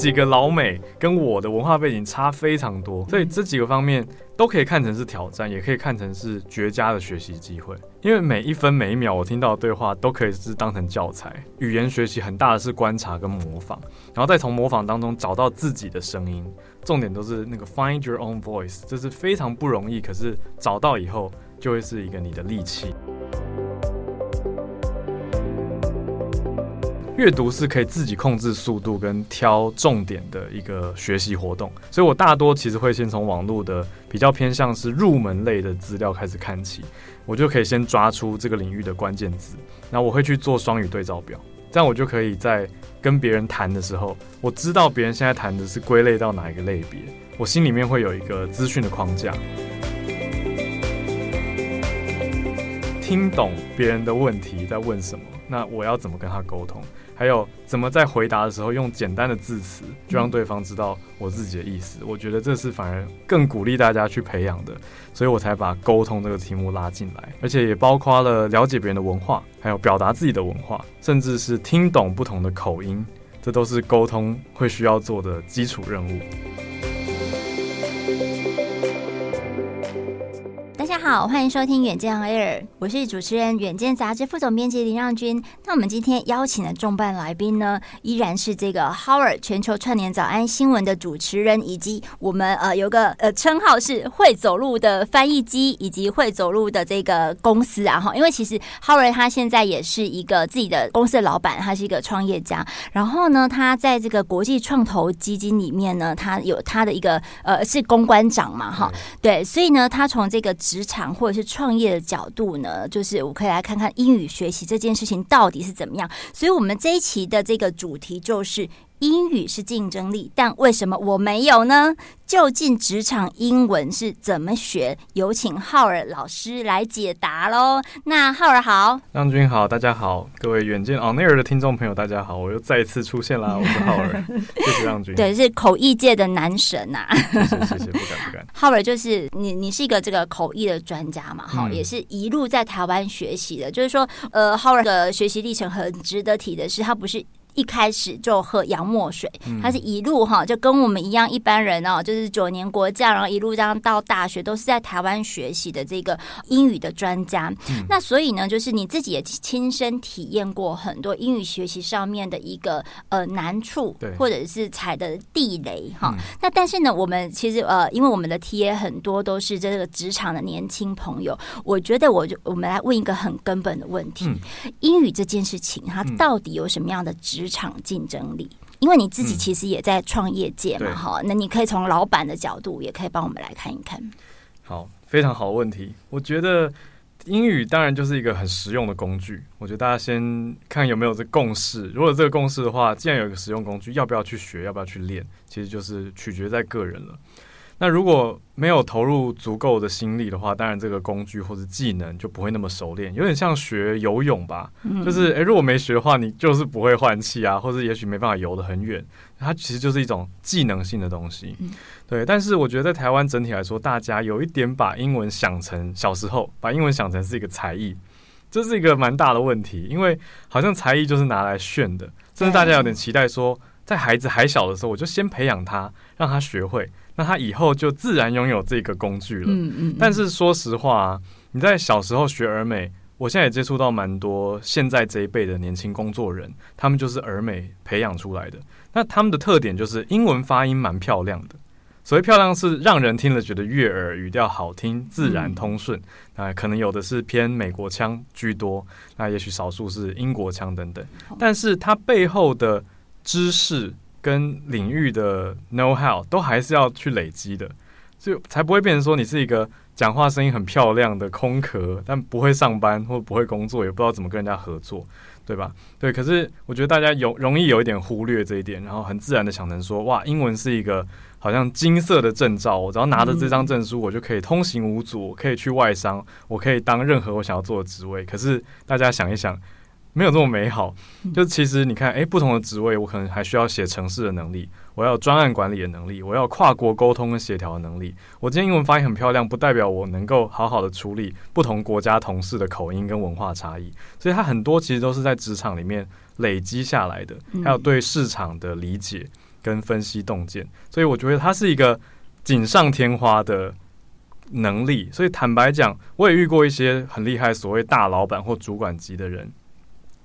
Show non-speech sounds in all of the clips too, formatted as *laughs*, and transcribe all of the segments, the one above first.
几个老美跟我的文化背景差非常多，所以这几个方面都可以看成是挑战，也可以看成是绝佳的学习机会。因为每一分每一秒我听到的对话都可以是当成教材。语言学习很大的是观察跟模仿，然后再从模仿当中找到自己的声音。重点都是那个 find your own voice，这是非常不容易，可是找到以后就会是一个你的利器。阅读是可以自己控制速度跟挑重点的一个学习活动，所以我大多其实会先从网络的比较偏向是入门类的资料开始看起，我就可以先抓出这个领域的关键字，然后我会去做双语对照表，这样我就可以在跟别人谈的时候，我知道别人现在谈的是归类到哪一个类别，我心里面会有一个资讯的框架，听懂别人的问题在问什么，那我要怎么跟他沟通？还有怎么在回答的时候用简单的字词，就让对方知道我自己的意思。我觉得这是反而更鼓励大家去培养的，所以我才把沟通这个题目拉进来，而且也包括了了解别人的文化，还有表达自己的文化，甚至是听懂不同的口音，这都是沟通会需要做的基础任务。好，欢迎收听远见 Air，我是主持人远见杂志副总编辑林让君。那我们今天邀请的重磅来宾呢，依然是这个 Howard 全球串联早安新闻的主持人，以及我们呃有个呃称号是会走路的翻译机，以及会走路的这个公司啊哈。因为其实 Howard 他现在也是一个自己的公司的老板，他是一个创业家。然后呢，他在这个国际创投基金里面呢，他有他的一个呃是公关长嘛哈。对，所以呢，他从这个职或者是创业的角度呢，就是我可以来看看英语学习这件事情到底是怎么样。所以，我们这一期的这个主题就是。英语是竞争力，但为什么我没有呢？究竟职场英文是怎么学？有请浩尔老师来解答喽。那浩尔好，让均好，大家好，各位远见 On Air 的听众朋友，大家好，我又再一次出现啦。*laughs* 我是浩尔，谢谢让均，对，是口译界的男神呐、啊。谢谢，谢谢，不敢不敢。*laughs* 浩尔就是你，你是一个这个口译的专家嘛？哈、嗯，也是一路在台湾学习的。就是说，呃，浩尔的学习历程很值得提的是，他不是。一开始就喝洋墨水，他是一路哈，就跟我们一样一般人哦，就是九年国教，然后一路这样到大学，都是在台湾学习的这个英语的专家。嗯、那所以呢，就是你自己也亲身体验过很多英语学习上面的一个呃难处，或者是踩的地雷哈。那但是呢，我们其实呃，因为我们的 TA 很多都是这个职场的年轻朋友，我觉得我就我们来问一个很根本的问题：嗯、英语这件事情，它到底有什么样的职职场竞争力，因为你自己其实也在创业界嘛，哈、嗯，那你可以从老板的角度，也可以帮我们来看一看。好，非常好的问题。我觉得英语当然就是一个很实用的工具。我觉得大家先看有没有这共识。如果这个共识的话，既然有一个实用工具，要不要去学，要不要去练，其实就是取决在个人了。那如果没有投入足够的心力的话，当然这个工具或者技能就不会那么熟练，有点像学游泳吧。嗯、就是诶，如果没学的话，你就是不会换气啊，或者也许没办法游得很远。它其实就是一种技能性的东西，嗯、对。但是我觉得在台湾整体来说，大家有一点把英文想成小时候把英文想成是一个才艺，这是一个蛮大的问题，因为好像才艺就是拿来炫的，甚至大家有点期待说，在孩子还小的时候，我就先培养他，让他学会。那他以后就自然拥有这个工具了。嗯嗯。但是说实话啊，你在小时候学儿美，我现在也接触到蛮多现在这一辈的年轻工作人，他们就是儿美培养出来的。那他们的特点就是英文发音蛮漂亮的。所谓漂亮是让人听了觉得悦耳，语调好听，自然通顺。啊，可能有的是偏美国腔居多，那也许少数是英国腔等等。但是它背后的知识。跟领域的 know how 都还是要去累积的，就才不会变成说你是一个讲话声音很漂亮的空壳，但不会上班或不会工作，也不知道怎么跟人家合作，对吧？对，可是我觉得大家有容易有一点忽略这一点，然后很自然的想成说，哇，英文是一个好像金色的证照，我只要拿着这张证书，我就可以通行无阻，我可以去外商，我可以当任何我想要做的职位。可是大家想一想。没有这么美好，*laughs* 就其实你看，诶，不同的职位，我可能还需要写城市的能力，我要专案管理的能力，我要跨国沟通跟协调的能力。我今天英文发音很漂亮，不代表我能够好好的处理不同国家同事的口音跟文化差异。所以它很多其实都是在职场里面累积下来的，还有对市场的理解，跟分析洞见，所以我觉得它是一个锦上添花的能力。所以坦白讲，我也遇过一些很厉害所谓大老板或主管级的人，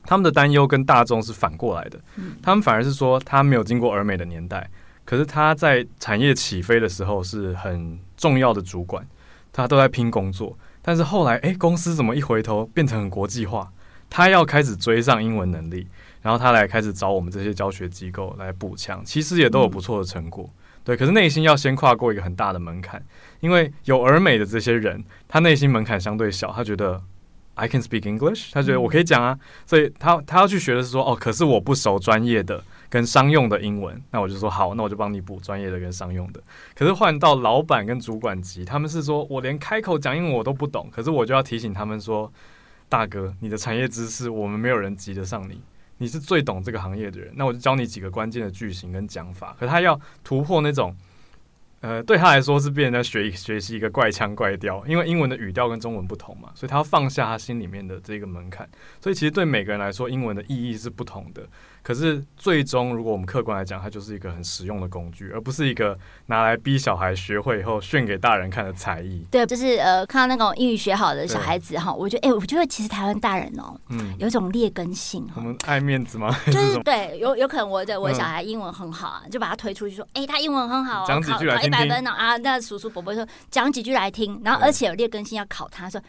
他们的担忧跟大众是反过来的，他们反而是说他没有经过儿美的年代，可是他在产业起飞的时候是很重要的主管，他都在拼工作，但是后来诶，公司怎么一回头变成很国际化？他要开始追上英文能力，然后他来开始找我们这些教学机构来补强，其实也都有不错的成果。嗯、对，可是内心要先跨过一个很大的门槛，因为有儿美的这些人，他内心门槛相对小，他觉得 I can speak English，他觉得我可以讲啊，所以他他要去学的是说，哦，可是我不熟专业的跟商用的英文，那我就说好，那我就帮你补专业的跟商用的。可是换到老板跟主管级，他们是说我连开口讲英文我都不懂，可是我就要提醒他们说。大哥，你的产业知识我们没有人及得上你，你是最懂这个行业的人，那我就教你几个关键的句型跟讲法。可他要突破那种，呃，对他来说是变成在学学习一个怪腔怪调，因为英文的语调跟中文不同嘛，所以他要放下他心里面的这个门槛。所以其实对每个人来说，英文的意义是不同的。可是最终，如果我们客观来讲，它就是一个很实用的工具，而不是一个拿来逼小孩学会以后炫给大人看的才艺。对，就是呃，看到那种英语学好的小孩子哈，我觉得，哎、欸，我觉得其实台湾大人哦，嗯，有一种劣根性。我们爱面子吗？*laughs* 就是对，有有可能我的我小孩英文很好啊，嗯、就把他推出去说，哎、欸，他英文很好、哦，讲几句来听听，考一百分呢啊，那叔叔伯伯说讲几句来听，然后而且有劣根性要考他说。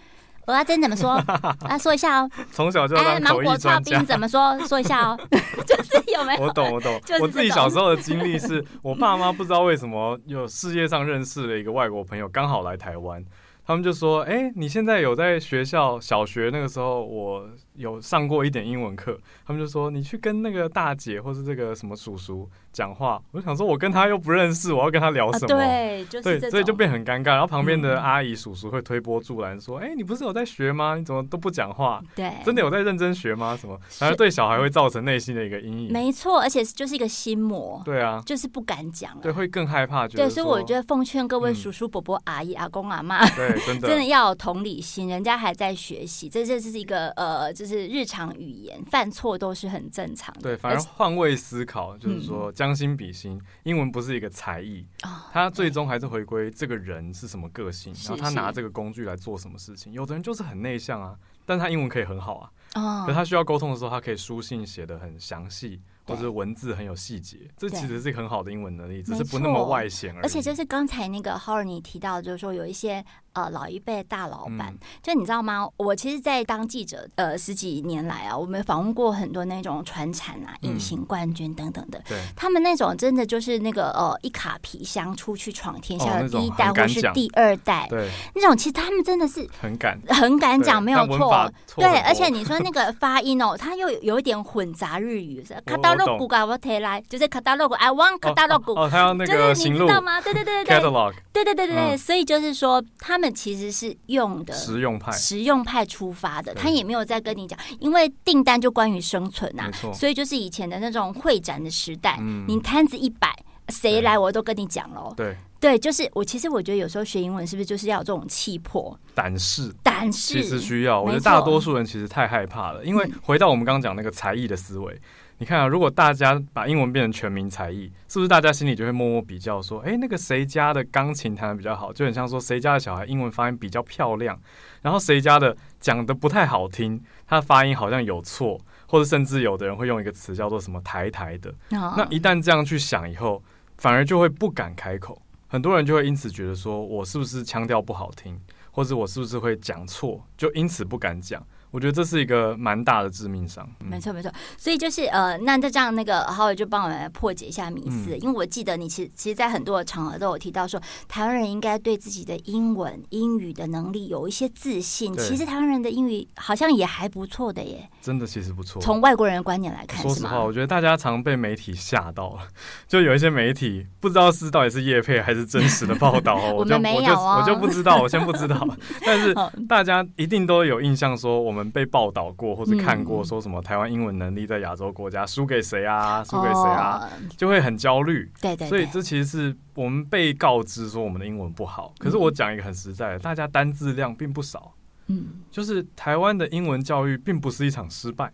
我要真怎么说？*laughs* 啊，说一下哦。从小就当口译专家。怎么说？说一下哦。*laughs* 就是有没有？我懂，我懂。我自己小时候的经历是，我爸妈不知道为什么有世界上认识了一个外国朋友，刚好来台湾。他们就说：“哎，你现在有在学校小学那个时候，我有上过一点英文课。”他们就说：“你去跟那个大姐或是这个什么叔叔。”讲话，我就想说，我跟他又不认识，我要跟他聊什么？啊、对，就是对，所以就变很尴尬。然后旁边的阿姨、叔叔会推波助澜，说：“哎、嗯欸，你不是有在学吗？你怎么都不讲话？对，真的有在认真学吗？什么？反而对小孩会造成内心的一个阴影。没错，而且就是一个心魔。对啊，就是不敢讲，对，会更害怕。对，所以我觉得奉劝各位叔叔、伯伯、阿姨、阿公、阿妈，对，真的真的要有同理心，人家还在学习，这这是一个呃，就是日常语言，犯错都是很正常的。对，反而换位思考，就是说将心比心。英文不是一个才艺，他最终还是回归这个人是什么个性，然后他拿这个工具来做什么事情。有的人就是很内向啊，但他英文可以很好啊，可他需要沟通的时候，他可以书信写的很详细。或者文字很有细节，这其实是一个很好的英文能力，只是不那么外显而已。而且就是刚才那个你提到，就是说有一些呃老一辈大老板，嗯、就你知道吗？我其实，在当记者呃十几年来啊，我们访问过很多那种传产啊、隐形冠军等等的，对、嗯，他们那种真的就是那个呃一卡皮箱出去闯天下的第一代或是第二代，对，那种其实他们真的是很敢很敢讲，没有错，对，而且你说那个 *laughs* 发音哦，他又有一点混杂日语，卡到。那骨我提来就是 catalog，I want catalog，哦，他要那个就是你知道吗？对对对对对对对对对对，所以就是说他们其实是用的实用派，实用派出发的，他也没有在跟你讲，因为订单就关于生存呐，没错，所以就是以前的那种会展的时代，你摊子一摆，谁来我都跟你讲喽，对。对，就是我其实我觉得有时候学英文是不是就是要有这种气魄、胆识、胆识，其实需要。我觉得大多数人其实太害怕了，因为回到我们刚刚讲那个才艺的思维。你看啊，如果大家把英文变成全民才艺，是不是大家心里就会默默比较说，诶，那个谁家的钢琴弹的比较好，就很像说谁家的小孩英文发音比较漂亮，然后谁家的讲的不太好听，他的发音好像有错，或者甚至有的人会用一个词叫做什么台台的。*laughs* 那一旦这样去想以后，反而就会不敢开口，很多人就会因此觉得说我是不是腔调不好听，或者我是不是会讲错，就因此不敢讲。我觉得这是一个蛮大的致命伤。嗯、没错，没错。所以就是呃，那就这样，那个 Howard 就帮我们来破解一下迷思。嗯、因为我记得你其实其实，在很多的场合都有提到说，台湾人应该对自己的英文英语的能力有一些自信。其实台湾人的英语好像也还不错的耶。真的，其实不错。从外国人的观点来看，说实话，我觉得大家常被媒体吓到了。就有一些媒体不知道是到底是叶配还是真实的报道哦。我们没有哦，我就不知道，我先不知道。*laughs* 但是大家一定都有印象，说我们被报道过。或者看过说什么台湾英文能力在亚洲国家输给谁啊？输给谁啊？就会很焦虑。对对，所以这其实是我们被告知说我们的英文不好。可是我讲一个很实在的，大家单字量并不少。嗯，就是台湾的英文教育并不是一场失败，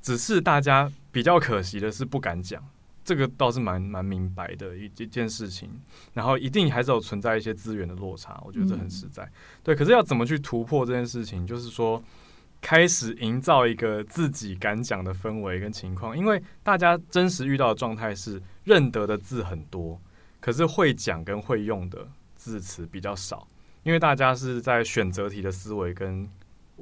只是大家比较可惜的是不敢讲。这个倒是蛮蛮明白的一一件事情。然后一定还是有存在一些资源的落差，我觉得这很实在。嗯、对，可是要怎么去突破这件事情？就是说，开始营造一个自己敢讲的氛围跟情况，因为大家真实遇到的状态是认得的字很多，可是会讲跟会用的字词比较少，因为大家是在选择题的思维跟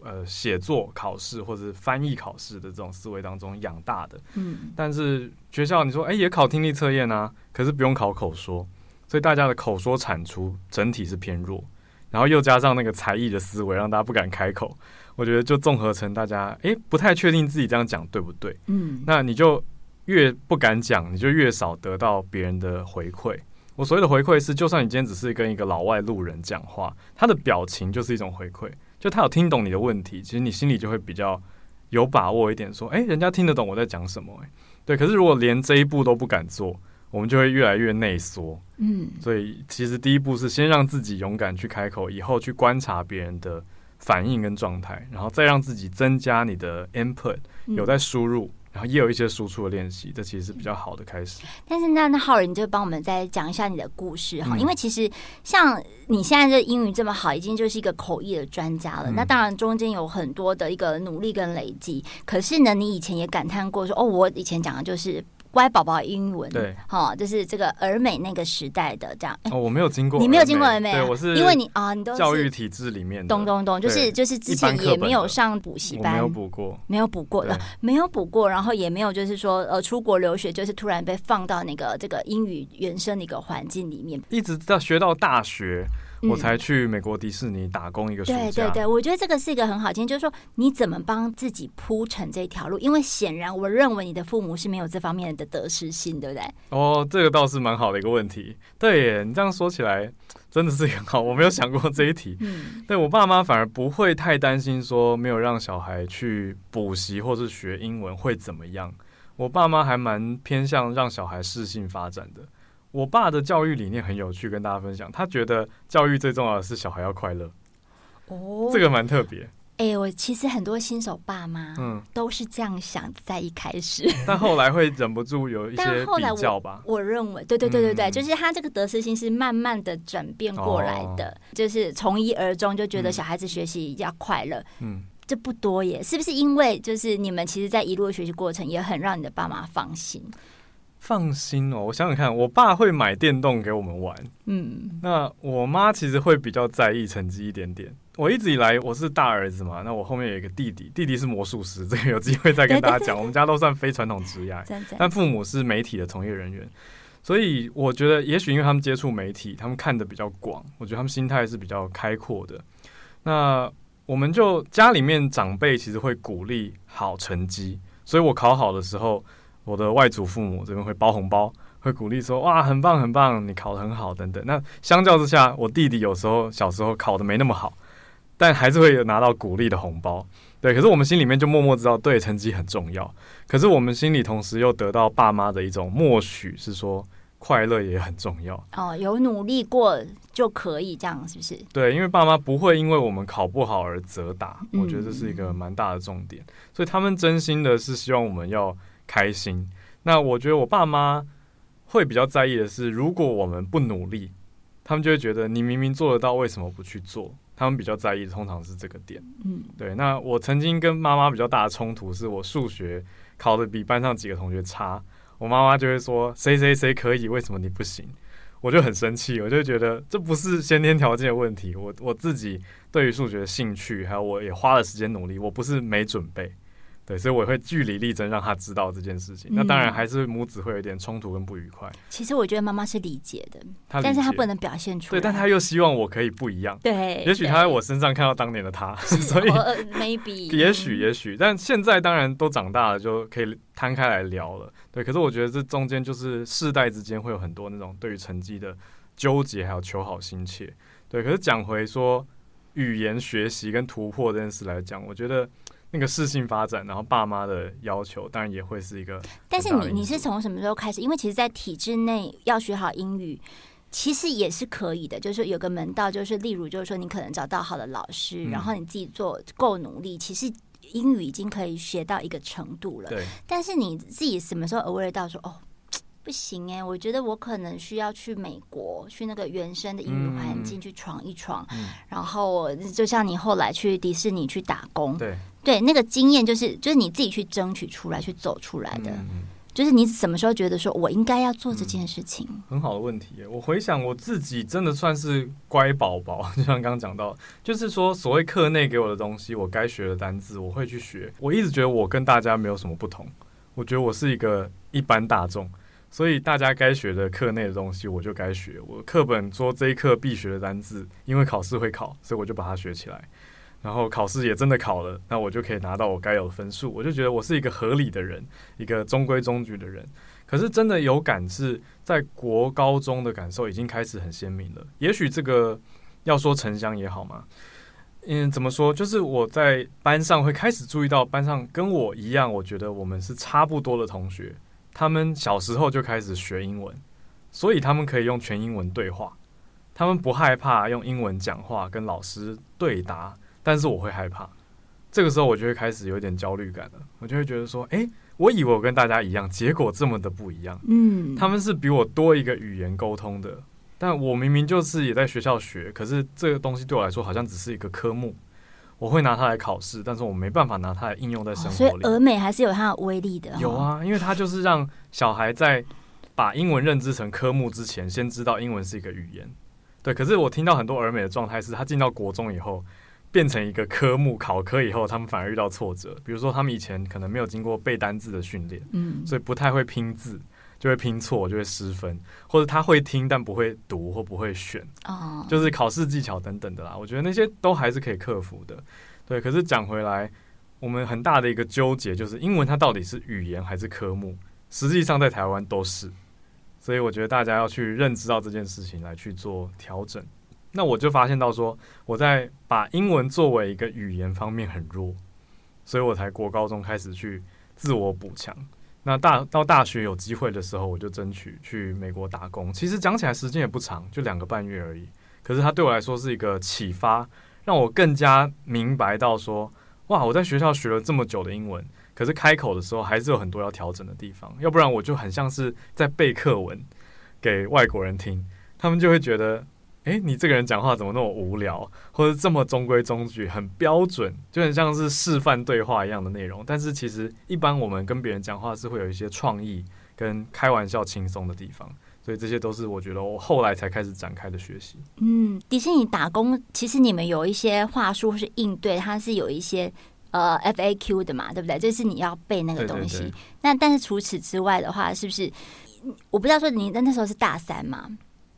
呃写作考试或者翻译考试的这种思维当中养大的。嗯，但是学校你说哎、欸、也考听力测验啊，可是不用考口说，所以大家的口说产出整体是偏弱，然后又加上那个才艺的思维，让大家不敢开口。我觉得就综合成大家哎、欸、不太确定自己这样讲对不对，嗯，那你就越不敢讲，你就越少得到别人的回馈。我所谓的回馈是，就算你今天只是跟一个老外路人讲话，他的表情就是一种回馈，就他有听懂你的问题，其实你心里就会比较有把握一点，说哎、欸，人家听得懂我在讲什么、欸，哎，对。可是如果连这一步都不敢做，我们就会越来越内缩，嗯。所以其实第一步是先让自己勇敢去开口，以后去观察别人的。反应跟状态，然后再让自己增加你的 input，有在输入，嗯、然后也有一些输出的练习，这其实是比较好的开始。但是那那浩然，你就帮我们再讲一下你的故事哈，嗯、因为其实像你现在这英语这么好，已经就是一个口译的专家了。嗯、那当然中间有很多的一个努力跟累积，可是呢，你以前也感叹过说，哦，我以前讲的就是。乖宝宝英文，对，好，就是这个儿美那个时代的这样。哦，我没有经过，你没有经过儿美，对，我是因为你啊，你都教育体制里面，咚咚咚，就是就是之前也没有上补习班，没有补过，没有补过的，没有补过，然后也没有就是说呃出国留学，就是突然被放到那个这个英语原生的一个环境里面，一直到学到大学。我才去美国迪士尼打工一个暑假。对对对，我觉得这个是一个很好经验，就是说你怎么帮自己铺成这条路？因为显然，我认为你的父母是没有这方面的得失心，对不对？哦，这个倒是蛮好的一个问题。对耶，你这样说起来真的是很好，我没有想过这一题。嗯，对我爸妈反而不会太担心说没有让小孩去补习或是学英文会怎么样。我爸妈还蛮偏向让小孩适性发展的。我爸的教育理念很有趣，跟大家分享。他觉得教育最重要的是小孩要快乐。哦，这个蛮特别。哎、欸，我其实很多新手爸妈，嗯，都是这样想，在一开始，*laughs* 但后来会忍不住有一些比较吧。我，我认为，对对对对对，嗯、就是他这个得失心是慢慢的转变过来的，哦、就是从一而终，就觉得小孩子学习要快乐。嗯，这不多耶，是不是？因为就是你们其实，在一路的学习过程，也很让你的爸妈放心。放心哦，我想想看，我爸会买电动给我们玩，嗯，那我妈其实会比较在意成绩一点点。我一直以来我是大儿子嘛，那我后面有一个弟弟，弟弟是魔术师，这个有机会再跟大家讲。*laughs* 我们家都算非传统职业，但父母是媒体的从业人员，所以我觉得也许因为他们接触媒体，他们看的比较广，我觉得他们心态是比较开阔的。那我们就家里面长辈其实会鼓励好成绩，所以我考好的时候。我的外祖父母这边会包红包，会鼓励说：“哇，很棒很棒，你考得很好等等。”那相较之下，我弟弟有时候小时候考得没那么好，但还是会有拿到鼓励的红包。对，可是我们心里面就默默知道，对，成绩很重要。可是我们心里同时又得到爸妈的一种默许，是说快乐也很重要。哦，有努力过就可以这样，是不是？对，因为爸妈不会因为我们考不好而责打，我觉得这是一个蛮大的重点。嗯、所以他们真心的是希望我们要。开心。那我觉得我爸妈会比较在意的是，如果我们不努力，他们就会觉得你明明做得到，为什么不去做？他们比较在意的通常是这个点。嗯，对。那我曾经跟妈妈比较大的冲突，是我数学考的比班上几个同学差，我妈妈就会说谁谁谁可以，为什么你不行？我就很生气，我就觉得这不是先天条件的问题，我我自己对于数学的兴趣，还有我也花了时间努力，我不是没准备。对，所以我会据理力争，让他知道这件事情。嗯、那当然还是母子会有点冲突跟不愉快。其实我觉得妈妈是理解的，但是她不能表现出来。对，但她又希望我可以不一样。对，也许她在我身上看到当年的她，所以 maybe *laughs* 也许也许，但现在当然都长大了，就可以摊开来聊了。对，可是我觉得这中间就是世代之间会有很多那种对于成绩的纠结，还有求好心切。对，可是讲回说语言学习跟突破这件事来讲，我觉得。那个事情发展，然后爸妈的要求，当然也会是一个。但是你你是从什么时候开始？因为其实，在体制内要学好英语，其实也是可以的。就是有个门道，就是例如，就是说你可能找到好的老师，嗯、然后你自己做够努力，其实英语已经可以学到一个程度了。对。但是你自己什么时候 aware 到说，哦，不行哎、欸，我觉得我可能需要去美国，去那个原生的英语环境去闯一闯。嗯、然后就像你后来去迪士尼去打工，对对，那个经验就是就是你自己去争取出来，去走出来的。嗯、就是你什么时候觉得说我应该要做这件事情？嗯、很好的问题。我回想我自己，真的算是乖宝宝，*laughs* 就像刚刚讲到，就是说所谓课内给我的东西，我该学的单字我会去学。我一直觉得我跟大家没有什么不同，我觉得我是一个一般大众。所以大家该学的课内的东西，我就该学。我课本说这一课必学的单字，因为考试会考，所以我就把它学起来。然后考试也真的考了，那我就可以拿到我该有的分数。我就觉得我是一个合理的人，一个中规中矩的人。可是真的有感是在国高中的感受已经开始很鲜明了。也许这个要说城乡也好嘛，嗯，怎么说？就是我在班上会开始注意到班上跟我一样，我觉得我们是差不多的同学。他们小时候就开始学英文，所以他们可以用全英文对话。他们不害怕用英文讲话跟老师对答，但是我会害怕。这个时候我就会开始有点焦虑感了。我就会觉得说：“诶，我以为我跟大家一样，结果这么的不一样。”嗯，他们是比我多一个语言沟通的，但我明明就是也在学校学，可是这个东西对我来说好像只是一个科目。我会拿它来考试，但是我没办法拿它来应用在生活里。所以，俄美还是有它的威力的。有啊，因为它就是让小孩在把英文认知成科目之前，先知道英文是一个语言。对，可是我听到很多俄美的状态是，他进到国中以后，变成一个科目考科以后，他们反而遇到挫折。比如说，他们以前可能没有经过背单字的训练，嗯，所以不太会拼字。就会拼错，就会失分，或者他会听但不会读或不会选，哦，就是考试技巧等等的啦。我觉得那些都还是可以克服的，对。可是讲回来，我们很大的一个纠结就是英文它到底是语言还是科目？实际上在台湾都是，所以我觉得大家要去认知到这件事情来去做调整。那我就发现到说，我在把英文作为一个语言方面很弱，所以我才国高中开始去自我补强。那大到大学有机会的时候，我就争取去美国打工。其实讲起来时间也不长，就两个半月而已。可是它对我来说是一个启发，让我更加明白到说，哇，我在学校学了这么久的英文，可是开口的时候还是有很多要调整的地方。要不然我就很像是在背课文给外国人听，他们就会觉得。诶，你这个人讲话怎么那么无聊，或者这么中规中矩，很标准，就很像是示范对话一样的内容。但是其实一般我们跟别人讲话是会有一些创意跟开玩笑轻松的地方，所以这些都是我觉得我后来才开始展开的学习。嗯，迪士尼打工其实你们有一些话术是应对，它是有一些呃 FAQ 的嘛，对不对？就是你要背那个东西。对对对。那但是除此之外的话，是不是我不知道说你那那时候是大三嘛？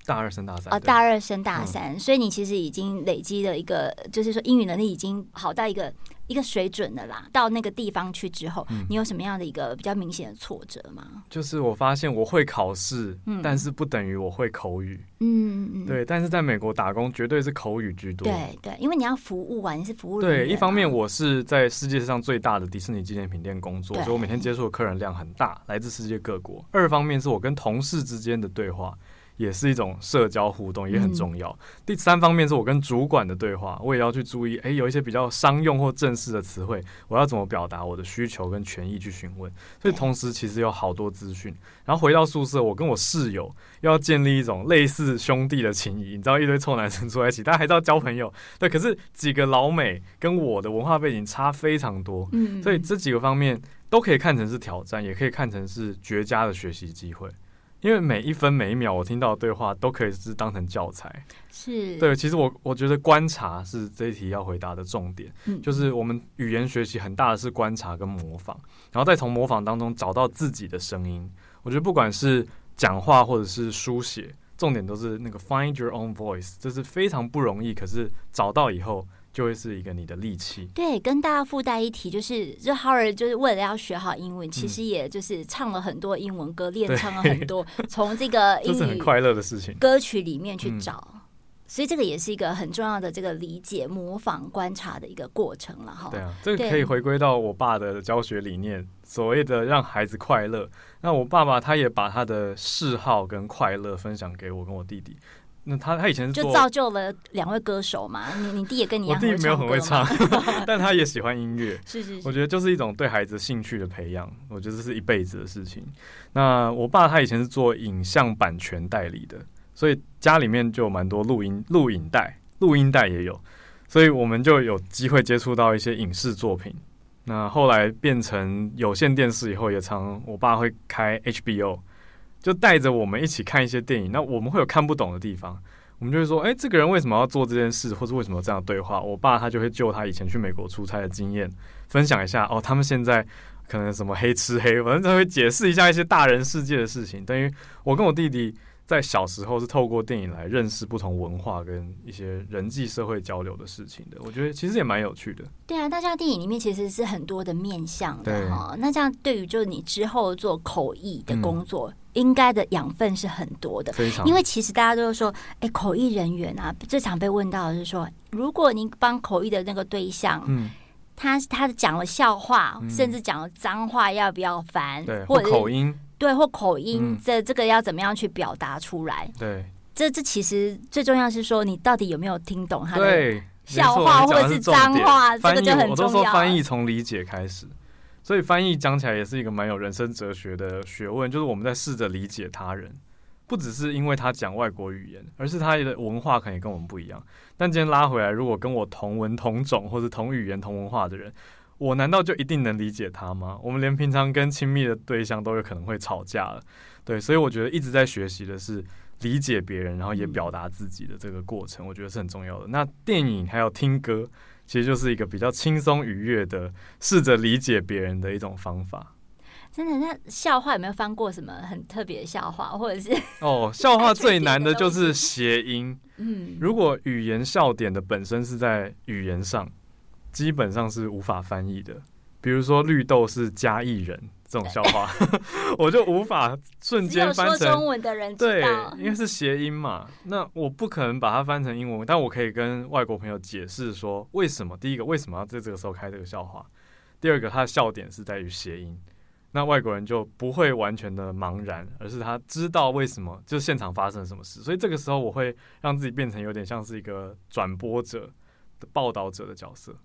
大二升大三哦，大二升大三，嗯，所以你其实已经累积了一个，就是说英语能力已经好到一个一个水准的啦。到那个地方去之后，嗯，你有什么样的一个比较明显的挫折吗？就是我发现我会考试，嗯，但是不等于我会口语，嗯嗯，对。但是在美国打工绝对是口语居多，对对，因为你要服务啊，你是服务人啊。对，一方面我是在世界上最大的迪士尼纪念品店工作，所以我每天接触的客人量很大，来自世界各国。二方面是我跟同事之间的对话。也是一种社交互动，也很重要。嗯、第三方面是我跟主管的对话，我也要去注意，诶、欸，有一些比较商用或正式的词汇，我要怎么表达我的需求跟权益去询问。所以同时其实有好多资讯。然后回到宿舍，我跟我室友要建立一种类似兄弟的情谊。你知道，一堆臭男生住在一起，大家还是要交朋友。对，可是几个老美跟我的文化背景差非常多，嗯，所以这几个方面都可以看成是挑战，也可以看成是绝佳的学习机会。因为每一分每一秒我听到的对话都可以是当成教材，是对。其实我我觉得观察是这一题要回答的重点，嗯，就是我们语言学习很大的是观察跟模仿，然后再从模仿当中找到自己的声音。我觉得不管是讲话或者是书写，重点都是那个 find your own voice，这是非常不容易，可是找到以后。就会是一个你的利器。对，跟大家附带一提，就是就 Howard 就是为了要学好英文，嗯、其实也就是唱了很多英文歌，练唱了很多，*laughs* 从这个英语快乐的事情歌曲里面去找，嗯、所以这个也是一个很重要的这个理解、模仿、观察的一个过程了哈。对啊，这个可以回归到我爸的教学理念，所谓的让孩子快乐。那我爸爸他也把他的嗜好跟快乐分享给我跟我弟弟。那他他以前就造就了两位歌手嘛。你你弟也跟你一样，我弟没有很会唱，*laughs* 但他也喜欢音乐。是是是，我觉得就是一种对孩子兴趣的培养，我觉得这是一辈子的事情。那我爸他以前是做影像版权代理的，所以家里面就有蛮多录音录影带、录音带也有，所以我们就有机会接触到一些影视作品。那后来变成有线电视以后，也常我爸会开 HBO。就带着我们一起看一些电影，那我们会有看不懂的地方，我们就会说，哎，这个人为什么要做这件事，或是为什么这样对话？我爸他就会就他以前去美国出差的经验分享一下，哦，他们现在可能什么黑吃黑，反正他会解释一下一些大人世界的事情。等于我跟我弟弟在小时候是透过电影来认识不同文化跟一些人际社会交流的事情的，我觉得其实也蛮有趣的。对啊，大家电影里面其实是很多的面向的哈。那这样对于就是你之后做口译的工作。嗯应该的养分是很多的，因为其实大家都说，哎，口译人员啊，最常被问到的是说，如果您帮口译的那个对象，嗯，他他讲了笑话，嗯、甚至讲了脏话，要不要翻？对，或口音，对，或口音，这、嗯、这个要怎么样去表达出来？对，这这其实最重要是说，你到底有没有听懂他的笑话或者是脏话，这个就很重要。我都说翻译从理解开始。所以翻译讲起来也是一个蛮有人生哲学的学问，就是我们在试着理解他人，不只是因为他讲外国语言，而是他的文化可能也跟我们不一样。但今天拉回来，如果跟我同文同种或者同语言同文化的人，我难道就一定能理解他吗？我们连平常跟亲密的对象都有可能会吵架了，对，所以我觉得一直在学习的是理解别人，然后也表达自己的这个过程，我觉得是很重要的。那电影还有听歌。其实就是一个比较轻松愉悦的，试着理解别人的一种方法。真的，那笑话有没有翻过什么很特别的笑话，或者是？哦，笑话 *laughs* 最难的就是谐音。嗯，如果语言笑点的本身是在语言上，基本上是无法翻译的。比如说绿豆是嘉义人。这种笑话，*laughs* 我就无法瞬间翻成中文的人，对，因为是谐音嘛。那我不可能把它翻成英文，但我可以跟外国朋友解释说，为什么？第一个，为什么要在这个时候开这个笑话？第二个，它的笑点是在于谐音，那外国人就不会完全的茫然，而是他知道为什么，就现场发生了什么事。所以这个时候，我会让自己变成有点像是一个转播者的报道者的角色。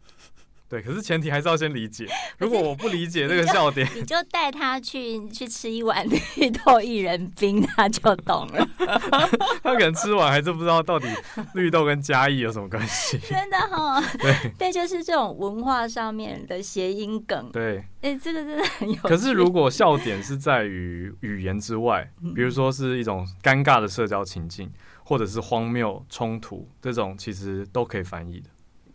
对，可是前提还是要先理解。*laughs* 如果我不理解这个笑点，你就带他去去吃一碗 *laughs* 绿豆薏仁冰，他就懂了。*laughs* 他可能吃完还是不知道到底绿豆跟嘉义有什么关系。真的哈、哦，对，对，就是这种文化上面的谐音梗。对，哎、欸，这个真的很有。可是如果笑点是在于语言之外，比如说是一种尴尬的社交情境，或者是荒谬冲突，这种其实都可以翻译的。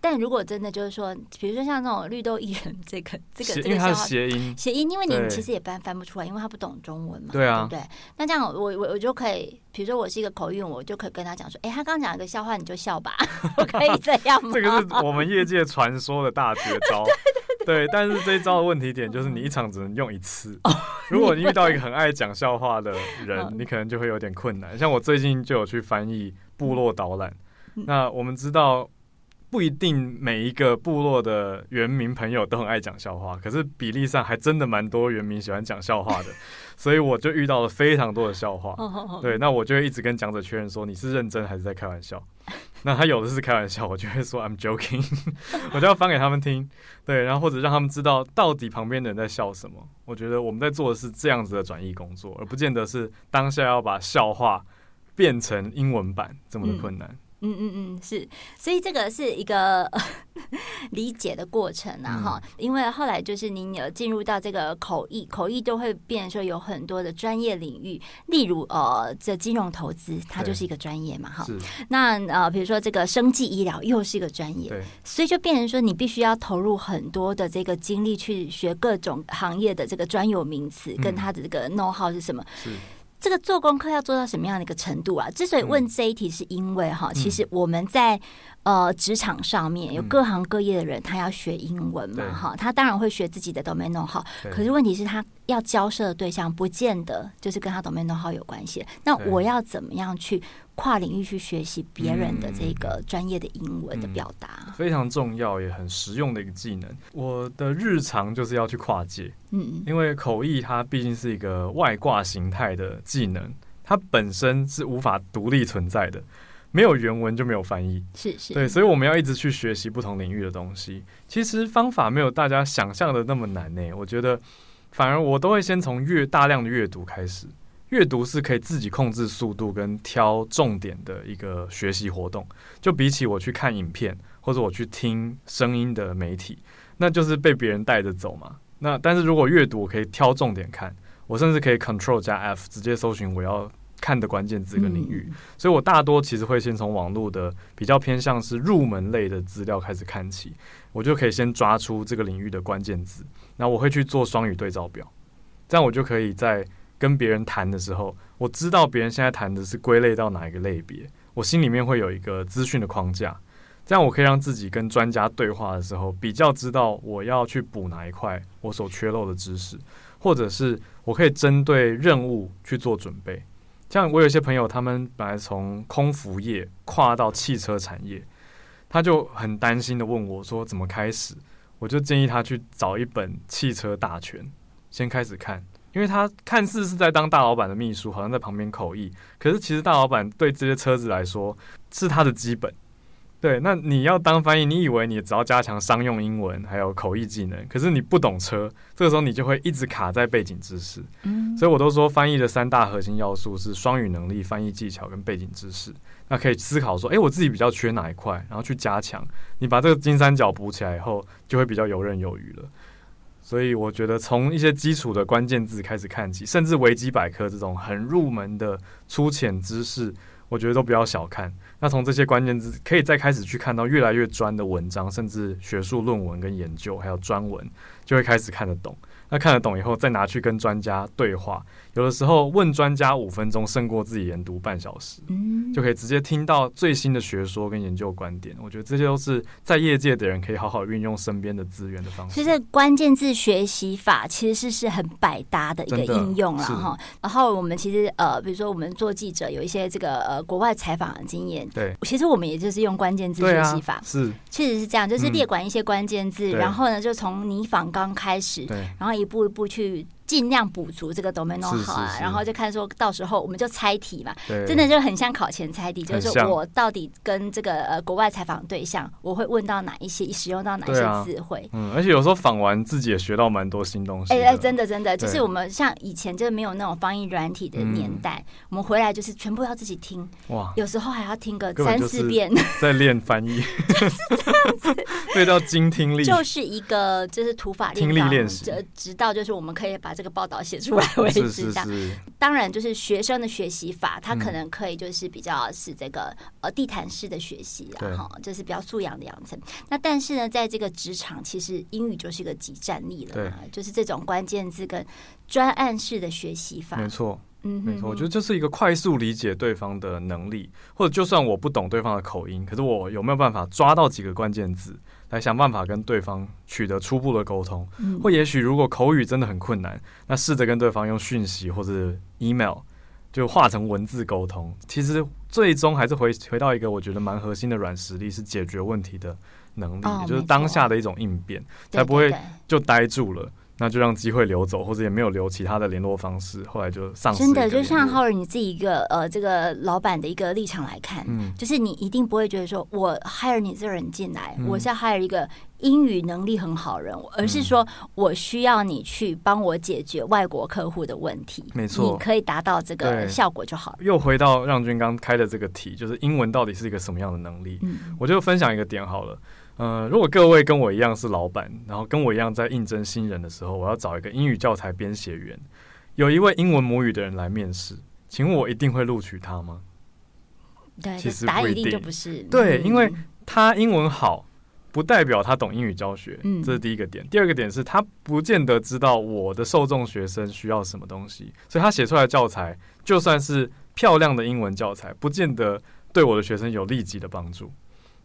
但如果真的就是说，比如说像那种绿豆艺人这个 *laughs* 这个这个因为它是谐音，谐音，因为你其实也翻翻不出来，因为他不懂中文嘛，对啊，对不对？那这样我我我就可以，比如说我是一个口译，我就可以跟他讲说，哎，他刚刚讲一个笑话，你就笑吧，*laughs* 我可以这样吗？这个是我们业界传说的大绝招，*laughs* 对，对。但是这一招的问题点就是，你一场只能用一次。如果你遇到一个很爱讲笑话的人，你可能就会有点困难。像我最近就有去翻译部落导览，那我们知道。不一定每一个部落的原民朋友都很爱讲笑话，可是比例上还真的蛮多原民喜欢讲笑话的，*laughs* 所以我就遇到了非常多的笑话。对，那我就会一直跟讲者确认说，你是认真还是在开玩笑。*laughs* 那他有的是开玩笑，我就会说 I'm joking，*laughs* 我就要翻给他们听。对，然后或者让他们知道到底旁边的人在笑什么。我觉得我们在做的是这样子的转译工作，而不见得是当下要把笑话变成英文版这么的困难。嗯嗯嗯嗯，是，所以这个是一个 *laughs* 理解的过程啊，哈、嗯，因为后来就是您有进入到这个口译，口译都会变成说有很多的专业领域，例如呃，这金融投资它就是一个专业嘛，哈，那呃，比如说这个生技医疗又是一个专业，所以就变成说你必须要投入很多的这个精力去学各种行业的这个专有名词，跟它的这个 know how 是什么。是这个做功课要做到什么样的一个程度啊？之所以问这一题，是因为哈，其实我们在。呃，职场上面有各行各业的人，他要学英文嘛，哈、嗯，他当然会学自己的 domain know-how，可是问题是，他要交涉的对象不见得就是跟他 domain know-how 有关系。那我要怎么样去跨领域去学习别人的这个专业的英文的表达？非常重要也很实用的一个技能。我的日常就是要去跨界，嗯，因为口译它毕竟是一个外挂形态的技能，它本身是无法独立存在的。没有原文就没有翻译，是是，对，所以我们要一直去学习不同领域的东西。其实方法没有大家想象的那么难呢。我觉得，反而我都会先从阅大量的阅读开始。阅读是可以自己控制速度跟挑重点的一个学习活动，就比起我去看影片或者我去听声音的媒体，那就是被别人带着走嘛。那但是如果阅读，我可以挑重点看，我甚至可以 Control 加 F 直接搜寻我要看的关键字跟领域。所以我大多其实会先从网络的比较偏向是入门类的资料开始看起，我就可以先抓出这个领域的关键字，那我会去做双语对照表，这样我就可以在。跟别人谈的时候，我知道别人现在谈的是归类到哪一个类别，我心里面会有一个资讯的框架，这样我可以让自己跟专家对话的时候，比较知道我要去补哪一块我所缺漏的知识，或者是我可以针对任务去做准备。像我有些朋友，他们本来从空服业跨到汽车产业，他就很担心的问我说怎么开始，我就建议他去找一本《汽车大全》，先开始看。因为他看似是在当大老板的秘书，好像在旁边口译，可是其实大老板对这些车子来说是他的基本。对，那你要当翻译，你以为你只要加强商用英文还有口译技能，可是你不懂车，这个时候你就会一直卡在背景知识。嗯，所以我都说翻译的三大核心要素是双语能力、翻译技巧跟背景知识。那可以思考说，诶，我自己比较缺哪一块，然后去加强。你把这个金三角补起来以后，就会比较游刃有余了。所以我觉得从一些基础的关键字开始看起，甚至维基百科这种很入门的粗浅知识，我觉得都不要小看。那从这些关键字可以再开始去看到越来越专的文章，甚至学术论文跟研究，还有专文，就会开始看得懂。那看得懂以后，再拿去跟专家对话。有的时候问专家五分钟胜过自己研读半小时，就可以直接听到最新的学说跟研究观点。我觉得这些都是在业界的人可以好好运用身边的资源的方式。其实关键字学习法其实是是很百搭的一个应用了哈。然后我们其实呃，比如说我们做记者有一些这个呃国外采访的经验，对，其实我们也就是用关键字学习法，是，确实是这样，就是列管一些关键字，然后呢就从你访刚开始，对，然后一步一步去。尽量补足这个 domain know-how 好啊，然后就看说到时候我们就猜题嘛，真的就很像考前猜题，就是说我到底跟这个呃国外采访对象，我会问到哪一些，使用到哪些词汇。嗯，而且有时候访完自己也学到蛮多新东西。哎哎，真的真的，就是我们像以前就是没有那种翻译软体的年代，我们回来就是全部要自己听，哇，有时候还要听个三四遍，*laughs* 在练翻译，就是这样子，*laughs* 对，到精听力，就是一个就是土法听力练习，直到就是我们可以把这。这个报道写出来 *laughs* 为止，这样。当然，就是学生的学习法，他可能可以就是比较是这个呃地毯式的学习，然后就是比较素养的养成。那但是呢，在这个职场，其实英语就是一个即战力了嘛，就是这种关键字跟专案式的学习法，没错。嗯，没错，我觉得这是一个快速理解对方的能力，或者就算我不懂对方的口音，可是我有没有办法抓到几个关键字，来想办法跟对方取得初步的沟通？嗯，或也许如果口语真的很困难，那试着跟对方用讯息或者 email 就化成文字沟通。其实最终还是回回到一个我觉得蛮核心的软实力，是解决问题的能力，也就是当下的一种应变，才不会就呆住了。那就让机会流走，或者也没有留其他的联络方式，后来就丧失。真的，就像 Howard 你自己一个呃，这个老板的一个立场来看，嗯，就是你一定不会觉得说我 hire 你这个人进来，嗯，我是要 hire 一个英语能力很好的人，而是说我需要你去帮我解决外国客户的问题。没错，你可以达到这个效果就好了。又回到让军刚开的这个题，就是英文到底是一个什么样的能力？嗯，我就分享一个点好了。呃，如果各位跟我一样是老板，然后跟我一样在应征新人的时候，我要找一个英语教材编写员，有一位英文母语的人来面试，请问我一定会录取他吗？对，其实不一定，就不是。对，因为他英文好，不代表他懂英语教学，嗯，这是第一个点。第二个点是他不见得知道我的受众学生需要什么东西，所以他写出来的教材就算是漂亮的英文教材，不见得对我的学生有立即的帮助。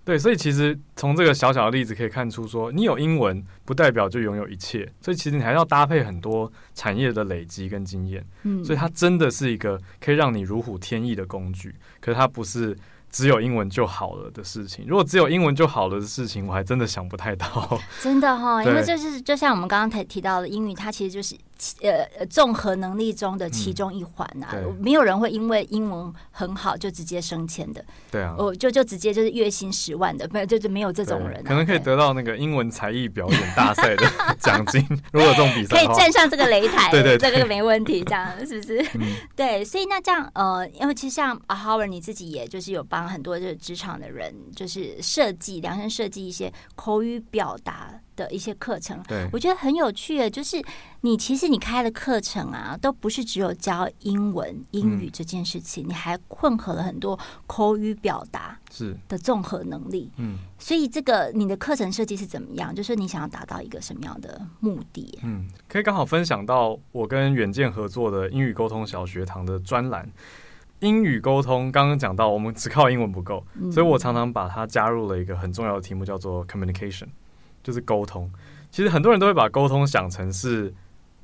对，所以其实从这个小小的例子可以看出说，说你有英文不代表就拥有一切，所以其实你还要搭配很多产业的累积跟经验。嗯，所以它真的是一个可以让你如虎添翼的工具。可是它不是只有英文就好了的事情。如果只有英文就好了的事情，我还真的想不太到。真的哈、哦，因为就是就像我们刚刚提提到的英语，它其实就是呃，综合能力中的其中一环啊，嗯、没有人会因为英文很好就直接升迁的。对啊，哦，就就直接就是月薪十万的，没有，就是没有这种人、啊。可能可以得到那个英文才艺表演大赛的 *laughs* 奖金，如果有这种比赛，可以站上这个擂台。对，对对，这个没问题，这样是不是？嗯、*laughs* 对，所以那这样呃，因为其实像 Howard 你自己，也就是有帮很多就是职场的人，就是设计量身设计一些口语表达的一些课程，对，我觉得很有趣的，就是你其实你开的课程啊，都不是只有教英文、英语这件事情，嗯、你还混合了很多口语表达是的综合能力，嗯，所以这个你的课程设计是怎么样？就是你想要达到一个什么样的目的？嗯，可以刚好分享到我跟远见合作的英语沟通小学堂的专栏。英语沟通刚刚讲到，我们只靠英文不够，嗯、所以我常常把它加入了一个很重要的题目，叫做 communication。就是沟通，其实很多人都会把沟通想成是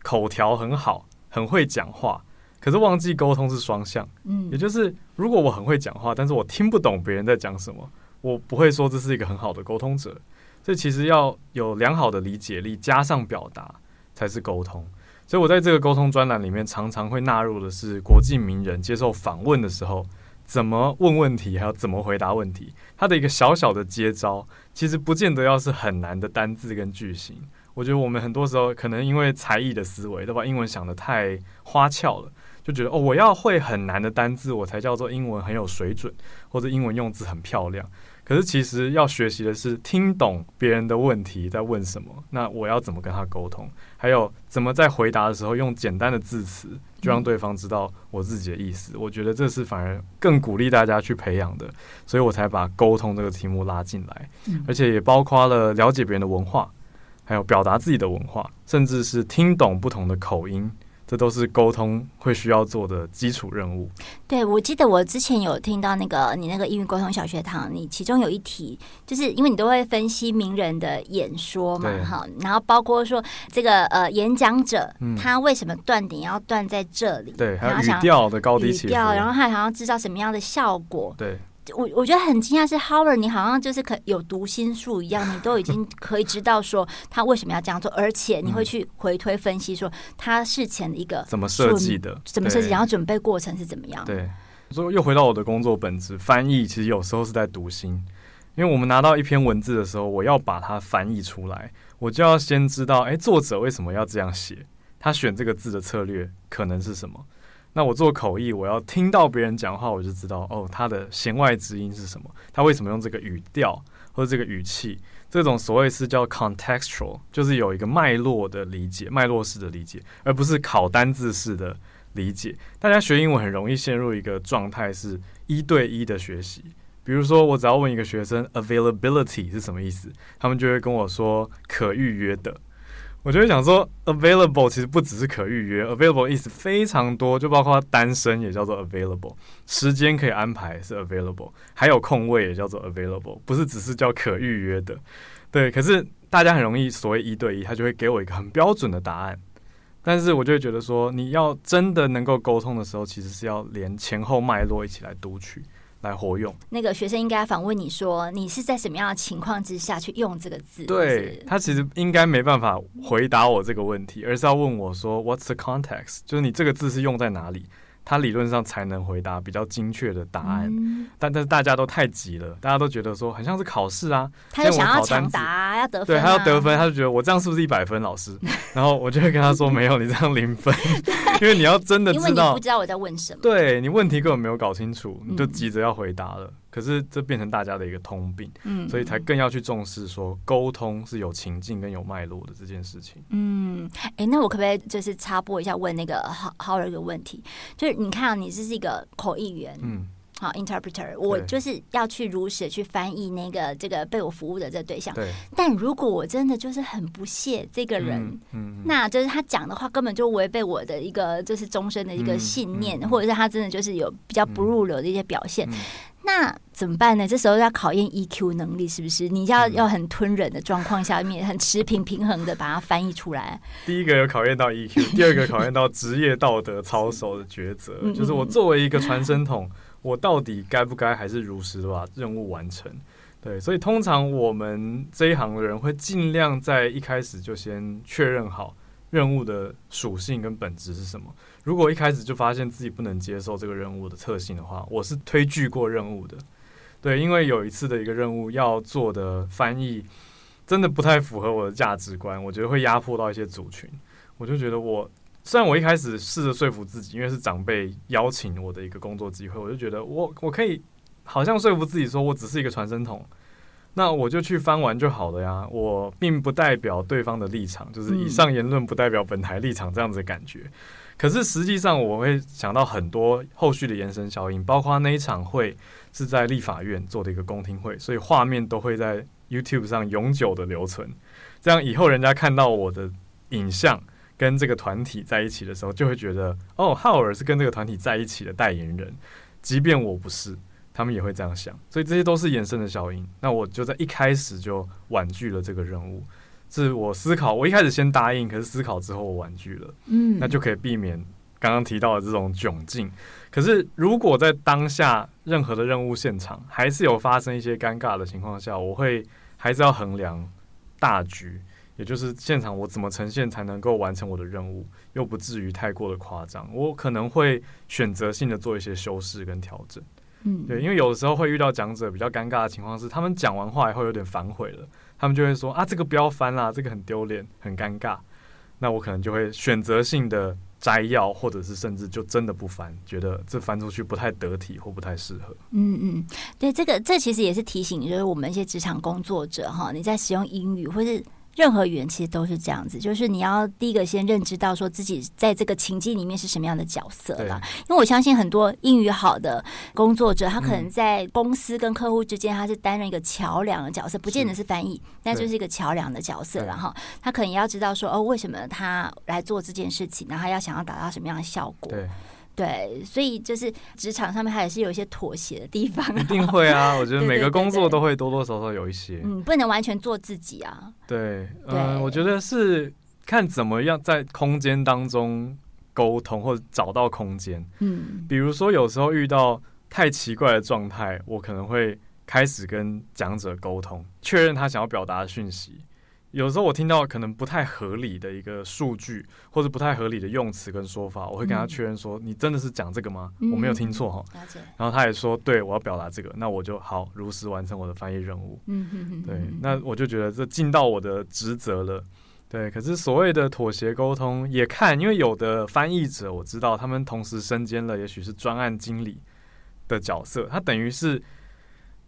口条很好，很会讲话，可是忘记沟通是双向。嗯，也就是如果我很会讲话，但是我听不懂别人在讲什么，我不会说这是一个很好的沟通者。所以其实要有良好的理解力，加上表达才是沟通。所以我在这个沟通专栏里面，常常会纳入的是国际名人接受访问的时候。怎么问问题，还有怎么回答问题，它的一个小小的接招，其实不见得要是很难的单字跟句型。我觉得我们很多时候可能因为才艺的思维，都把英文想得太花俏了，就觉得哦，我要会很难的单字，我才叫做英文很有水准，或者英文用字很漂亮。可是其实要学习的是听懂别人的问题在问什么，那我要怎么跟他沟通，还有怎么在回答的时候用简单的字词。就让对方知道我自己的意思，我觉得这是反而更鼓励大家去培养的，所以我才把沟通这个题目拉进来，而且也包括了了解别人的文化，还有表达自己的文化，甚至是听懂不同的口音。这都是沟通会需要做的基础任务。对，我记得我之前有听到那个你那个英语沟通小学堂，你其中有一题，就是因为你都会分析名人的演说嘛，哈，然后包括说这个呃演讲者、嗯、他为什么断点要断在这里，对，还有语调的高低起伏，然后他想要制造什么样的效果，对。我我觉得很惊讶，是 Howard，你好像就是可有读心术一样，你都已经 *laughs* 可以知道说他为什么要这样做，而且你会去回推分析说他事前的一个怎么设计的，怎么设计，然后准备过程是怎么样。对，所以又回到我的工作本质，翻译其实有时候是在读心，因为我们拿到一篇文字的时候，我要把它翻译出来，我就要先知道，哎，作者为什么要这样写，他选这个字的策略可能是什么。那我做口译，我要听到别人讲话，我就知道哦，他的弦外之音是什么？他为什么用这个语调或者这个语气？这种所谓是叫 contextual，就是有一个脉络的理解，脉络式的理解，而不是考单字式的理解。大家学英文很容易陷入一个状态，是一对一的学习。比如说，我只要问一个学生 availability 是什么意思，他们就会跟我说可预约的。我就会想说，available 其实不只是可预约，available 意思非常多，就包括单身也叫做 available，时间可以安排是 available，还有空位也叫做 available，不是只是叫可预约的。对，可是大家很容易所谓一对一，他就会给我一个很标准的答案，但是我就会觉得说，你要真的能够沟通的时候，其实是要连前后脉络一起来读取。来活用，那个学生应该反问你说：“你是在什么样的情况之下去用这个字？”对，他其实应该没办法回答我这个问题，而是要问我说：“What's the context？” 就是你这个字是用在哪里？他理论上才能回答比较精确的答案，嗯、但但是大家都太急了，大家都觉得说很像是考试啊，他就想要抢答，要得分、啊，对，他要得分，他就觉得我这样是不是一百分？老师，*laughs* 然后我就会跟他说没有，你这样零分，因为你要真的知道，因为你不知道我在问什么，对你问题根本没有搞清楚，你就急着要回答了。嗯可是这变成大家的一个通病，嗯，所以才更要去重视说沟通是有情境跟有脉络的这件事情。嗯，哎、欸，那我可不可以就是插播一下问那个 Howard 一个问题？就是你看，你这是一个口译员，嗯，好，interpreter，我就是要去如实去翻译那个这个被我服务的这个对象。对。但如果我真的就是很不屑这个人，嗯，嗯那就是他讲的话根本就违背我的一个就是终身的一个信念，嗯嗯、或者是他真的就是有比较不入流的一些表现。那怎么办呢？这时候要考验 EQ 能力，是不是？你要要很吞忍的状况下面，很持平平衡的把它翻译出来。第一个有考验到 EQ，*laughs* 第二个考验到职业道德操守的抉择，就是我作为一个传声筒，我到底该不该还是如实的把任务完成？对，所以通常我们这一行的人会尽量在一开始就先确认好任务的属性跟本质是什么。如果一开始就发现自己不能接受这个任务的特性的话，我是推拒过任务的。对，因为有一次的一个任务要做的翻译，真的不太符合我的价值观，我觉得会压迫到一些族群。我就觉得我虽然我一开始试着说服自己，因为是长辈邀请我的一个工作机会，我就觉得我我可以好像说服自己说我只是一个传声筒，那我就去翻完就好了呀。我并不代表对方的立场，就是以上言论不代表本台立场这样子的感觉。可是实际上，我会想到很多后续的延伸效应，包括那一场会是在立法院做的一个公听会，所以画面都会在 YouTube 上永久的留存。这样以后人家看到我的影像跟这个团体在一起的时候，就会觉得哦，浩尔是跟这个团体在一起的代言人，即便我不是，他们也会这样想。所以这些都是延伸的效应。那我就在一开始就婉拒了这个任务。是我思考，我一开始先答应，可是思考之后我婉拒了，嗯，那就可以避免刚刚提到的这种窘境。可是如果在当下任何的任务现场还是有发生一些尴尬的情况下，我会还是要衡量大局，也就是现场我怎么呈现才能够完成我的任务，又不至于太过的夸张。我可能会选择性的做一些修饰跟调整，嗯，对，因为有的时候会遇到讲者比较尴尬的情况是，他们讲完话以后有点反悔了。他们就会说啊，这个不要翻啦，这个很丢脸，很尴尬。那我可能就会选择性的摘要，或者是甚至就真的不翻，觉得这翻出去不太得体或不太适合。嗯嗯，对，这个这其实也是提醒，就是我们一些职场工作者哈，你在使用英语或是。任何语言其实都是这样子，就是你要第一个先认知到说自己在这个情境里面是什么样的角色啦。因为我相信很多英语好的工作者，他可能在公司跟客户之间，他是担任一个桥梁的角色，不见得是翻译，那就是一个桥梁的角色了哈。他可能也要知道说，哦，为什么他来做这件事情，然后他要想要达到什么样的效果。对，所以就是职场上面还是有一些妥协的地方，一定会啊。*laughs* 我觉得每个工作都会多多少少有一些，嗯，不能完全做自己啊。对，嗯，我觉得是看怎么样在空间当中沟通或者找到空间。嗯，比如说有时候遇到太奇怪的状态，我可能会开始跟讲者沟通，确认他想要表达的讯息。有时候我听到可能不太合理的一个数据，或者不太合理的用词跟说法，我会跟他确认说：“你真的是讲这个吗？我没有听错哈。”然后他也说：“对，我要表达这个。”那我就好如实完成我的翻译任务。对，那我就觉得这尽到我的职责了。对，可是所谓的妥协沟通也看，因为有的翻译者我知道他们同时身兼了也许是专案经理的角色，他等于是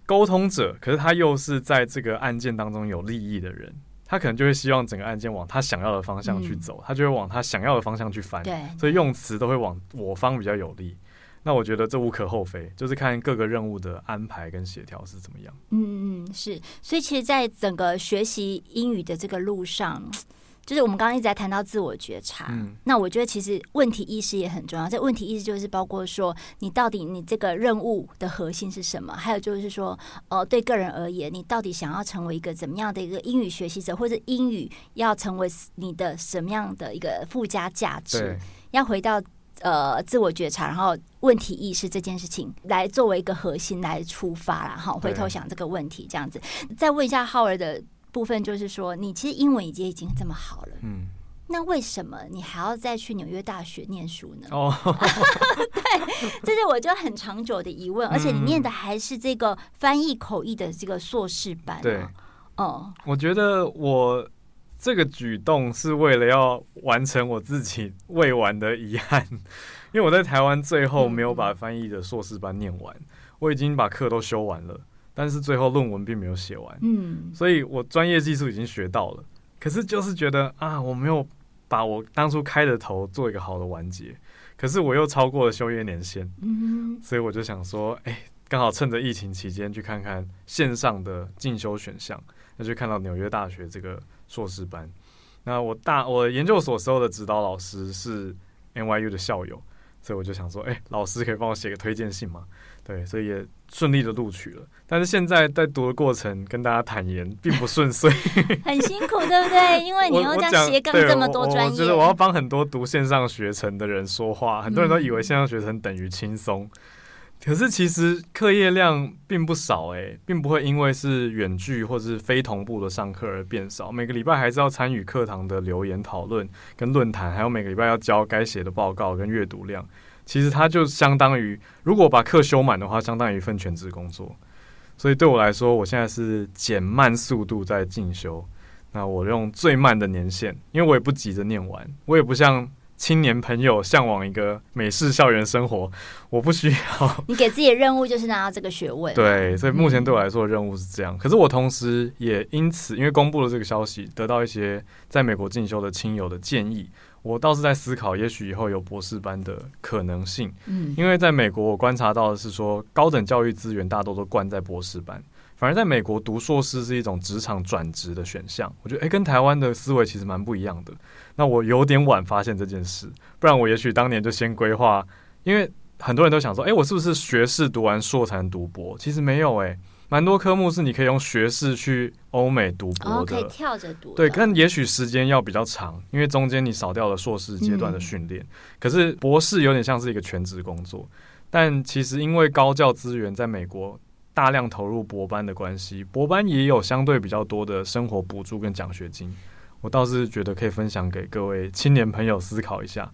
沟通者，可是他又是在这个案件当中有利益的人。他可能就会希望整个案件往他想要的方向去走，嗯、他就会往他想要的方向去翻，对，所以用词都会往我方比较有利。那我觉得这无可厚非，就是看各个任务的安排跟协调是怎么样。嗯嗯，是。所以其实，在整个学习英语的这个路上。就是我们刚刚一直在谈到自我觉察，嗯，那我觉得其实问题意识也很重要。这问题意识就是包括说，你到底你这个任务的核心是什么？还有就是说，呃，对个人而言，你到底想要成为一个怎么样的一个英语学习者，或者英语要成为你的什么样的一个附加价值？要回到呃自我觉察，然后问题意识这件事情来作为一个核心来出发，然后回头想这个问题，这样子。再问一下浩儿的。部分就是说，你其实英文已经已经这么好了，嗯，那为什么你还要再去纽约大学念书呢？哦，*laughs* 对，这是我就很长久的疑问，而且你念的还是这个翻译口译的这个硕士班，对，哦，我觉得我这个举动是为了要完成我自己未完的遗憾，因为我在台湾最后没有把翻译的硕士班念完，我已经把课都修完了。但是最后论文并没有写完，嗯，所以我专业技术已经学到了，可是就是觉得啊，我没有把我当初开的头做一个好的完结，可是我又超过了修业年限，嗯，所以我就想说，哎，刚好趁着疫情期间去看看线上的进修选项，那就看到纽约大学这个硕士班，那我大我研究所时候的指导老师是 NYU 的校友，所以我就想说，哎，老师可以帮我写个推荐信吗？对，所以也顺利的录取了。但是现在在读的过程，跟大家坦言，并不顺遂，*laughs* 很辛苦，对不对？因为你要这样斜杠这么多专业，我觉得我要帮很多读线上学程的人说话。很多人都以为线上学程等于轻松，可是其实课业量并不少哎、欸，并不会因为是远距或是非同步的上课而变少。每个礼拜还是要参与课堂的留言讨论跟论坛，还有每个礼拜要交该写的报告跟阅读量。其实它就相当于，如果把课修满的话，相当于一份全职工作。所以对我来说，我现在是减慢速度在进修。那我用最慢的年限，因为我也不急着念完，我也不像。青年朋友向往一个美式校园生活，我不需要。*laughs* 你给自己的任务就是拿到这个学位。对，所以目前对我来说的任务是这样。可是我同时也因此，因为公布了这个消息，得到一些在美国进修的亲友的建议。我倒是在思考，也许以后有博士班的可能性。嗯，因为在美国，我观察到的是说，高等教育资源大多都灌在博士班。反而在美国读硕士是一种职场转职的选项，我觉得诶，跟台湾的思维其实蛮不一样的。那我有点晚发现这件事，不然我也许当年就先规划。因为很多人都想说，诶，我是不是学士读完硕才能读博？其实没有诶，蛮多科目是你可以用学士去欧美读博的，哦、可以跳着读。对，但也许时间要比较长，因为中间你少掉了硕士阶段的训练。嗯、可是博士有点像是一个全职工作，但其实因为高教资源在美国。大量投入博班的关系，博班也有相对比较多的生活补助跟奖学金。我倒是觉得可以分享给各位青年朋友思考一下。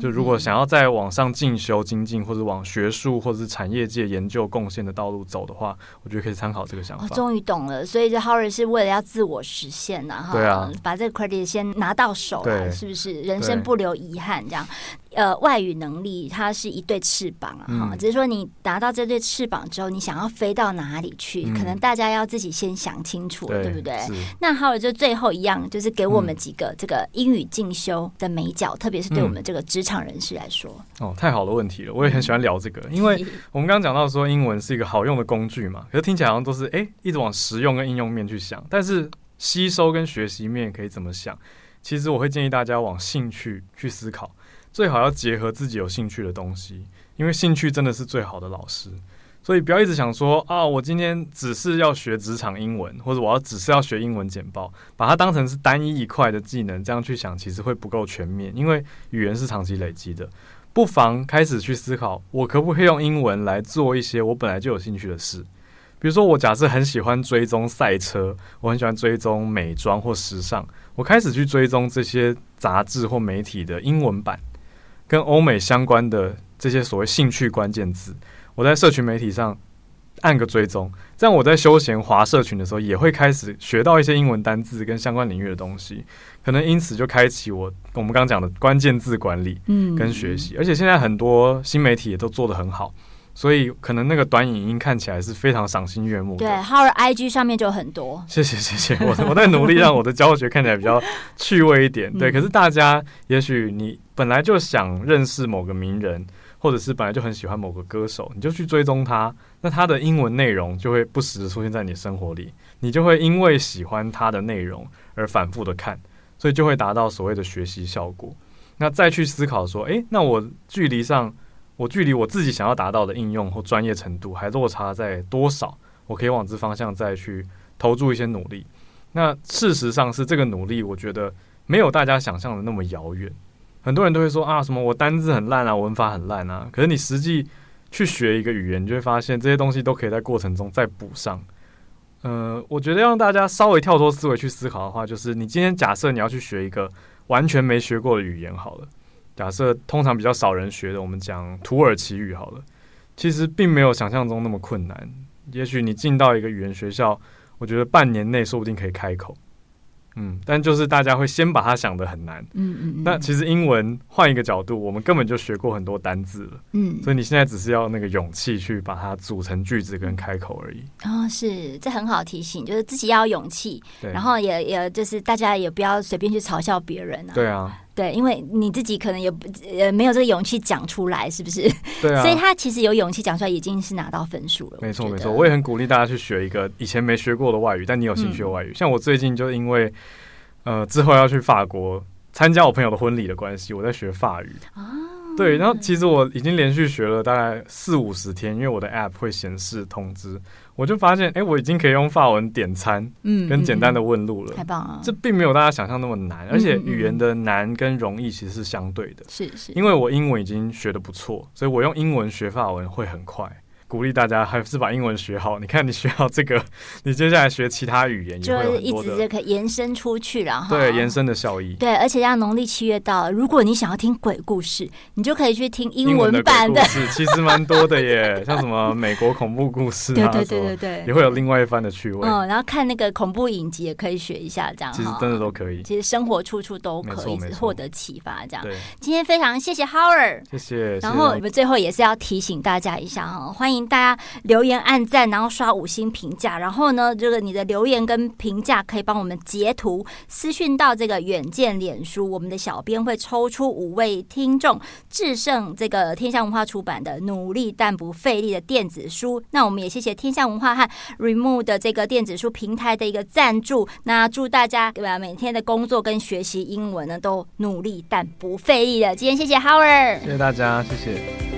就如果想要在网上进修精进，或者往学术或者是产业界研究贡献的道路走的话，我觉得可以参考这个想法。我终于懂了，所以这 Howard 是为了要自我实现呐，哈，对啊，把这个 credit 先拿到手了，是不是？人生不留遗憾，这样。呃，外语能力它是一对翅膀啊，哈、嗯，只是说你拿到这对翅膀之后，你想要飞到哪里去，嗯、可能大家要自己先想清楚，对，对不对？那还有就最后一样，就是给我们几个这个英语进修的美角，嗯、特别是对我们这个职场人士来说。哦，太好的问题了，我也很喜欢聊这个，嗯、因 *laughs* 为我们刚刚讲到说英文是一个好用的工具嘛，可是听起来好像都是哎，一直往实用跟应用面去想，但是吸收跟学习面可以怎么想？其实我会建议大家往兴趣去思考。最好要结合自己有兴趣的东西，因为兴趣真的是最好的老师。所以不要一直想说啊，我今天只是要学职场英文，或者我要只是要学英文简报，把它当成是单一一块的技能，这样去想其实会不够全面。因为语言是长期累积的，不妨开始去思考，我可不可以用英文来做一些我本来就有兴趣的事。比如说，我假设很喜欢追踪赛车，我很喜欢追踪美妆或时尚，我开始去追踪这些杂志或媒体的英文版。跟欧美相关的这些所谓兴趣关键字，我在社群媒体上按个追踪，这样我在休闲滑社群的时候，也会开始学到一些英文单字跟相关领域的东西，可能因此就开启我我们刚刚讲的关键字管理，嗯，跟学习。而且现在很多新媒体也都做得很好。所以可能那个短影音看起来是非常赏心悦目的。对，Howard IG 上面就很多。谢谢谢谢，*laughs* 我我在努力让我的教学看起来比较趣味一点。对，可是大家也许你本来就想认识某个名人，或者是本来就很喜欢某个歌手，你就去追踪他，那他的英文内容就会不时的出现在你生活里，你就会因为喜欢他的内容而反复的看，所以就会达到所谓的学习效果。那再去思考说，诶，那我距离上。我距离我自己想要达到的应用或专业程度还落差在多少？我可以往这方向再去投注一些努力。那事实上是这个努力，我觉得没有大家想象的那么遥远。很多人都会说啊，什么我单字很烂啊，文法很烂啊。可是你实际去学一个语言，你就会发现这些东西都可以在过程中再补上。呃，我觉得让大家稍微跳脱思维去思考的话，就是你今天假设你要去学一个完全没学过的语言，好了。假设通常比较少人学的，我们讲土耳其语好了，其实并没有想象中那么困难。也许你进到一个语言学校，我觉得半年内说不定可以开口。嗯，但就是大家会先把它想得很难。嗯嗯嗯。那其实英文换一个角度，我们根本就学过很多单字了。嗯。所以你现在只是要那个勇气去把它组成句子跟开口而已。哦，是，这很好提醒，就是自己要有勇气。对。然后也也就是大家也不要随便去嘲笑别人啊。对啊。对，因为你自己可能也不呃没有这个勇气讲出来，是不是？*laughs* 对啊。所以他其实有勇气讲出来，已经是拿到分数了。没错没错，我也很鼓励大家去学一个以前没学过的外语，但你有兴趣的外语。嗯、像我最近就因为呃之后要去法国参加我朋友的婚礼的关系，我在学法语啊。对，然后其实我已经连续学了大概四五十天，因为我的 App 会显示通知，我就发现，哎，我已经可以用法文点餐，嗯，跟简单的问路了，太棒了！这并没有大家想象那么难，而且语言的难跟容易其实是相对的，是是，因为我英文已经学的不错，所以我用英文学法文会很快。鼓励大家还是把英文学好。你看，你学好这个，*laughs* 你接下来学其他语言也会有就一直就可以延伸出去了哈。对，延伸的效益。对，而且像农历七月到了，如果你想要听鬼故事，你就可以去听英文版的。的故事 *laughs* 其实蛮多的耶，*laughs* 像什么美国恐怖故事啊，对对对对对，也会有另外一番的趣味。嗯，然后看那个恐怖影集也可以学一下，这样其实真的都可以。其实生活处处都可以获得启发，这样。对，今天非常谢谢 Howard，谢谢。然后我们最后也是要提醒大家一下哈，欢迎大家留言、按赞，然后刷五星评价。然后呢，这个你的留言跟评价可以帮我们截图私讯到这个远见脸书，我们的小编会抽出五位听众，制胜这个天下文化出版的《努力但不费力》的电子书。那我们也谢谢天下文化和 Remove 的这个电子书平台的一个赞助。那祝大家对吧？每天的工作跟学习英文呢，都努力但不费力的。今天谢谢 Howard，谢谢大家，谢谢。